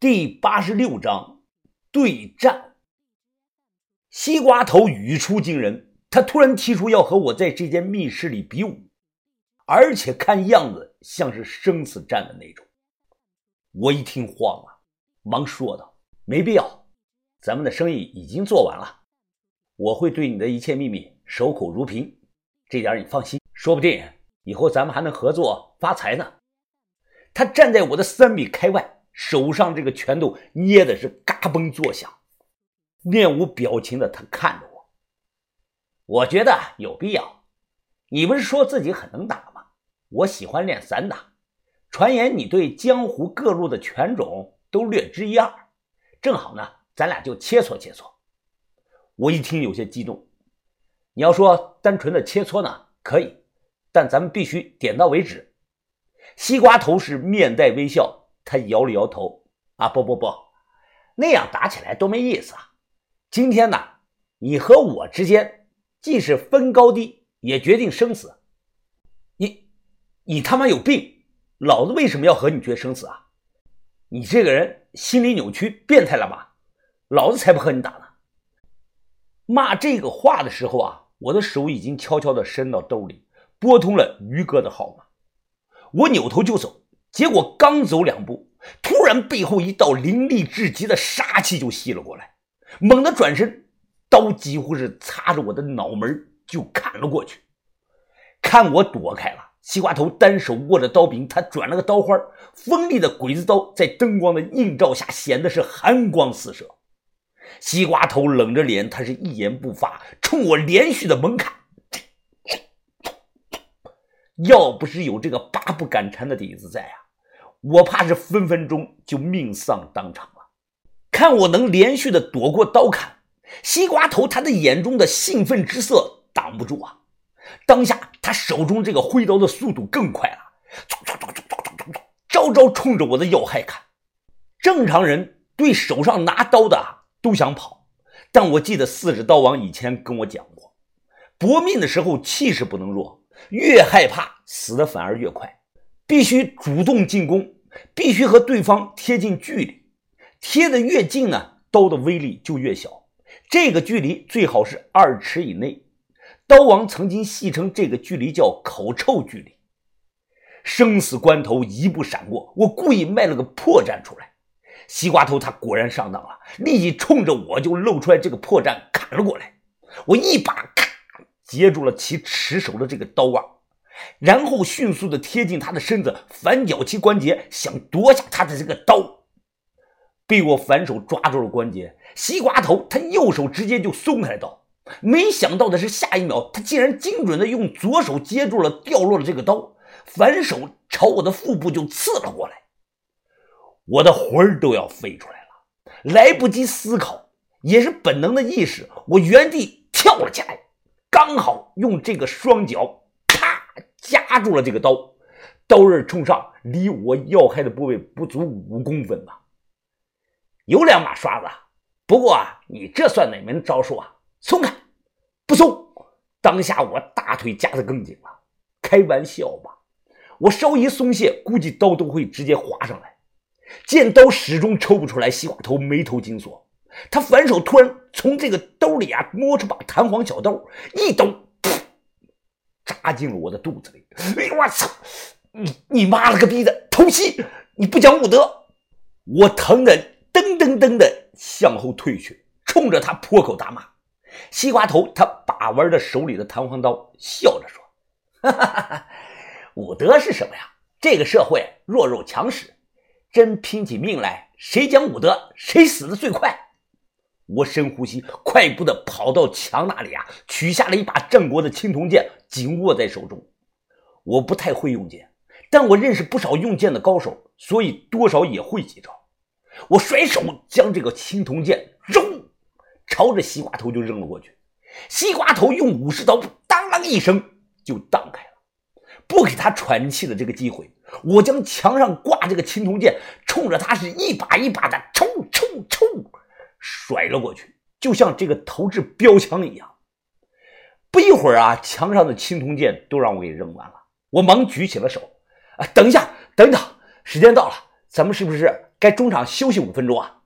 第八十六章对战。西瓜头语出惊人，他突然提出要和我在这间密室里比武，而且看样子像是生死战的那种。我一听慌了，忙说道：“没必要，咱们的生意已经做完了，我会对你的一切秘密守口如瓶，这点你放心。说不定以后咱们还能合作发财呢。”他站在我的三米开外。手上这个拳头捏的是嘎嘣作响，面无表情的他看着我。我觉得有必要。你不是说自己很能打吗？我喜欢练散打，传言你对江湖各路的拳种都略知一二，正好呢，咱俩就切磋切磋。我一听有些激动。你要说单纯的切磋呢，可以，但咱们必须点到为止。西瓜头是面带微笑。他摇了摇头，啊，不不不，那样打起来多没意思啊！今天呢，你和我之间既是分高低，也决定生死。你，你他妈有病！老子为什么要和你决生死啊？你这个人心理扭曲、变态了吧？老子才不和你打呢！骂这个话的时候啊，我的手已经悄悄地伸到兜里，拨通了于哥的号码。我扭头就走。结果刚走两步，突然背后一道凌厉至极的杀气就袭了过来，猛地转身，刀几乎是擦着我的脑门就砍了过去。看我躲开了，西瓜头单手握着刀柄，他转了个刀花，锋利的鬼子刀在灯光的映照下显得是寒光四射。西瓜头冷着脸，他是一言不发，冲我连续的猛砍。要不是有这个八不敢缠的底子在啊，我怕是分分钟就命丧当场了。看我能连续的躲过刀砍，西瓜头他的眼中的兴奋之色挡不住啊！当下他手中这个挥刀的速度更快了，招招冲着我的要害砍。正常人对手上拿刀的都想跑，但我记得四指刀王以前跟我讲过，搏命的时候气势不能弱。越害怕，死的反而越快。必须主动进攻，必须和对方贴近距离。贴的越近呢，刀的威力就越小。这个距离最好是二尺以内。刀王曾经戏称这个距离叫“口臭距离”。生死关头，一步闪过，我故意卖了个破绽出来。西瓜头他果然上当了，立即冲着我就露出来这个破绽砍了过来。我一把咔。接住了其持手的这个刀啊，然后迅速的贴近他的身子，反绞其关节，想夺下他的这个刀。被我反手抓住了关节，西瓜头他右手直接就松开了刀。没想到的是，下一秒他竟然精准的用左手接住了掉落的这个刀，反手朝我的腹部就刺了过来。我的魂儿都要飞出来了，来不及思考，也是本能的意识，我原地跳了起来。刚好用这个双脚，夹住了这个刀，刀刃冲上，离我要害的部位不足五公分吧。有两把刷子，不过啊，你这算哪门招数啊？松开，不松！当下我大腿夹得更紧了。开玩笑吧，我稍一松懈，估计刀都会直接划上来。见刀始终抽不出来，西瓜头眉头紧锁。他反手突然从这个兜里啊摸出把弹簧小刀，一刀扎进了我的肚子里。哎呦我操！你你妈了个逼的，偷袭！你不讲武德！我疼的噔噔噔的向后退去，冲着他破口大骂。西瓜头他把玩着手里的弹簧刀，笑着说：“哈哈哈哈武德是什么呀？这个社会弱肉强食，真拼起命来，谁讲武德，谁死的最快。”我深呼吸，快步的跑到墙那里啊，取下了一把郑国的青铜剑，紧握在手中。我不太会用剑，但我认识不少用剑的高手，所以多少也会几招。我甩手将这个青铜剑扔，朝着西瓜头就扔了过去。西瓜头用武士刀当啷一声就荡开了，不给他喘气的这个机会，我将墙上挂这个青铜剑冲着他是一把一把的冲冲冲。甩了过去，就像这个投掷标枪一样。不一会儿啊，墙上的青铜剑都让我给扔完了。我忙举起了手，啊，等一下，等等，时间到了，咱们是不是该中场休息五分钟啊！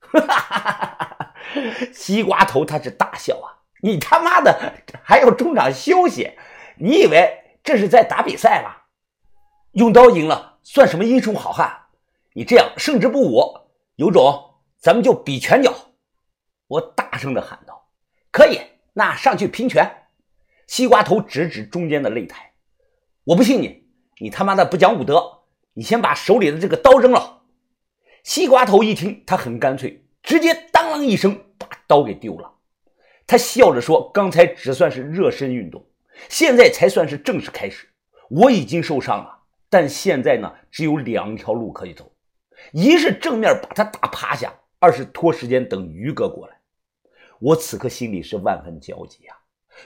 哈哈哈哈哈！西瓜头他是大笑啊！你他妈的还要中场休息？你以为这是在打比赛吗？用刀赢了算什么英雄好汉？你这样胜之不武，有种咱们就比拳脚！我大声的喊道：“可以，那上去拼拳！”西瓜头指指中间的擂台：“我不信你，你他妈的不讲武德！你先把手里的这个刀扔了！”西瓜头一听，他很干脆，直接当啷一声把刀给丢了。他笑着说：“刚才只算是热身运动，现在才算是正式开始。我已经受伤了，但现在呢，只有两条路可以走：一是正面把他打趴下，二是拖时间等于哥过来。”我此刻心里是万分焦急啊！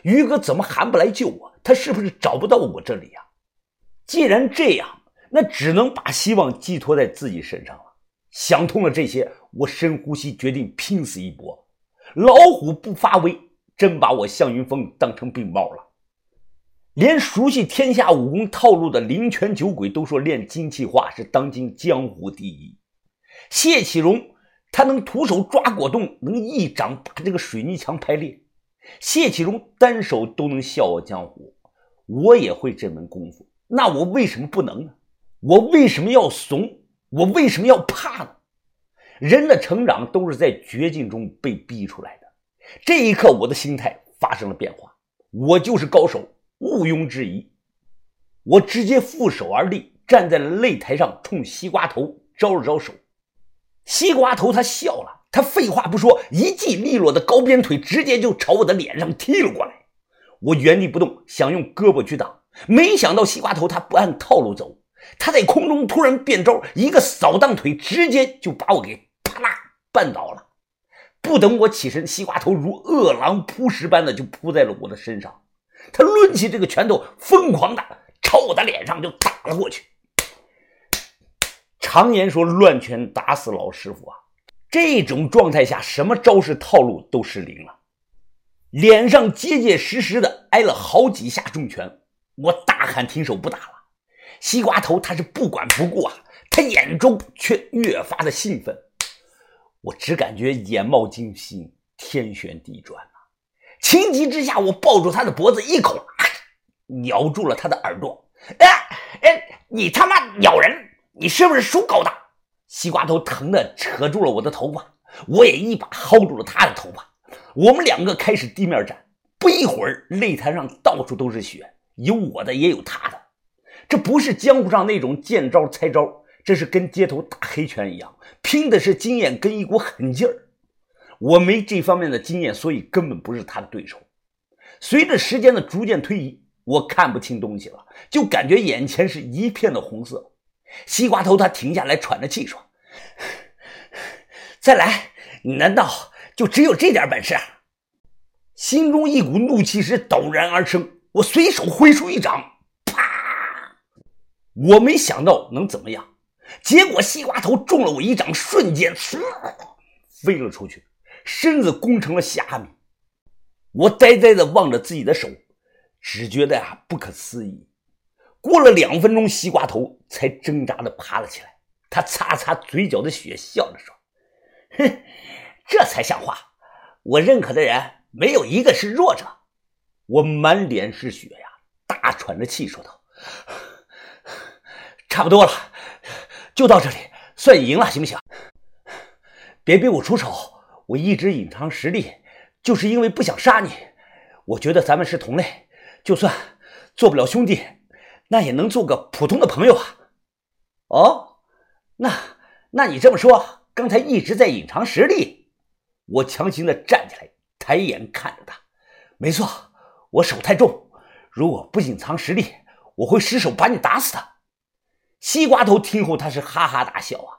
于哥怎么还不来救我？他是不是找不到我这里呀？既然这样，那只能把希望寄托在自己身上了。想通了这些，我深呼吸，决定拼死一搏。老虎不发威，真把我向云峰当成病猫了。连熟悉天下武功套路的灵泉酒鬼都说练精气化是当今江湖第一。谢启荣他能徒手抓果冻，能一掌把这个水泥墙拍裂。谢启荣单手都能笑傲江湖，我也会这门功夫，那我为什么不能呢？我为什么要怂？我为什么要怕呢？人的成长都是在绝境中被逼出来的。这一刻，我的心态发生了变化。我就是高手，毋庸置疑。我直接负手而立，站在了擂台上，冲西瓜头招了招手。西瓜头他笑了，他废话不说，一记利落的高鞭腿直接就朝我的脸上踢了过来。我原地不动，想用胳膊去挡，没想到西瓜头他不按套路走。他在空中突然变招，一个扫荡腿，直接就把我给啪啦绊倒了。不等我起身，西瓜头如饿狼扑食般的就扑在了我的身上。他抡起这个拳头，疯狂的朝我的脸上就打了过去。常言说，乱拳打死老师傅啊！这种状态下，什么招式套路都失灵了，脸上结结实实的挨了好几下重拳。我大喊停手，不打了。西瓜头他是不管不顾啊，他眼中却越发的兴奋。我只感觉眼冒金星，天旋地转啊！情急之下，我抱住他的脖子，一口咬住了他的耳朵。哎哎，你他妈咬人！你是不是属狗的？西瓜头疼的扯住了我的头发，我也一把薅住了他的头发。我们两个开始地面战，不一会儿，擂台上到处都是血，有我的，也有他的。这不是江湖上那种见招拆招，这是跟街头打黑拳一样，拼的是经验跟一股狠劲儿。我没这方面的经验，所以根本不是他的对手。随着时间的逐渐推移，我看不清东西了，就感觉眼前是一片的红色。西瓜头他停下来，喘着气说：“再来，你难道就只有这点本事？”心中一股怒气是陡然而生，我随手挥出一掌。啪我没想到能怎么样，结果西瓜头中了我一掌，瞬间飞了出去，身子攻成了虾米。我呆呆的望着自己的手，只觉得呀不可思议。过了两分钟，西瓜头才挣扎的爬了起来。他擦擦嘴角的血，笑着说：“ 哼，这才像话。我认可的人没有一个是弱者。”我满脸是血呀，大喘着气说道。差不多了，就到这里，算你赢了，行不行？别逼我出手，我一直隐藏实力，就是因为不想杀你。我觉得咱们是同类，就算做不了兄弟，那也能做个普通的朋友啊。哦，那那你这么说，刚才一直在隐藏实力？我强行的站起来，抬眼看着他。没错，我手太重，如果不隐藏实力，我会失手把你打死的。西瓜头听后，他是哈哈大笑啊！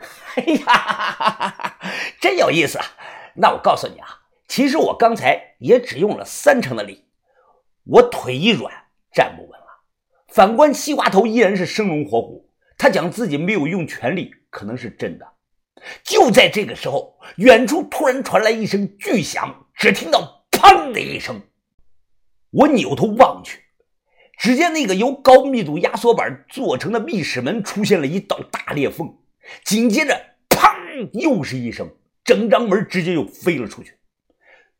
哎呀，真有意思啊！那我告诉你啊，其实我刚才也只用了三成的力，我腿一软，站不稳。反观西瓜头，依然是生龙活虎。他讲自己没有用全力，可能是真的。就在这个时候，远处突然传来一声巨响，只听到“砰”的一声，我扭头望去。只见那个由高密度压缩板做成的密室门出现了一道大裂缝，紧接着，砰！又是一声，整张门直接又飞了出去。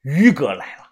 于哥来了，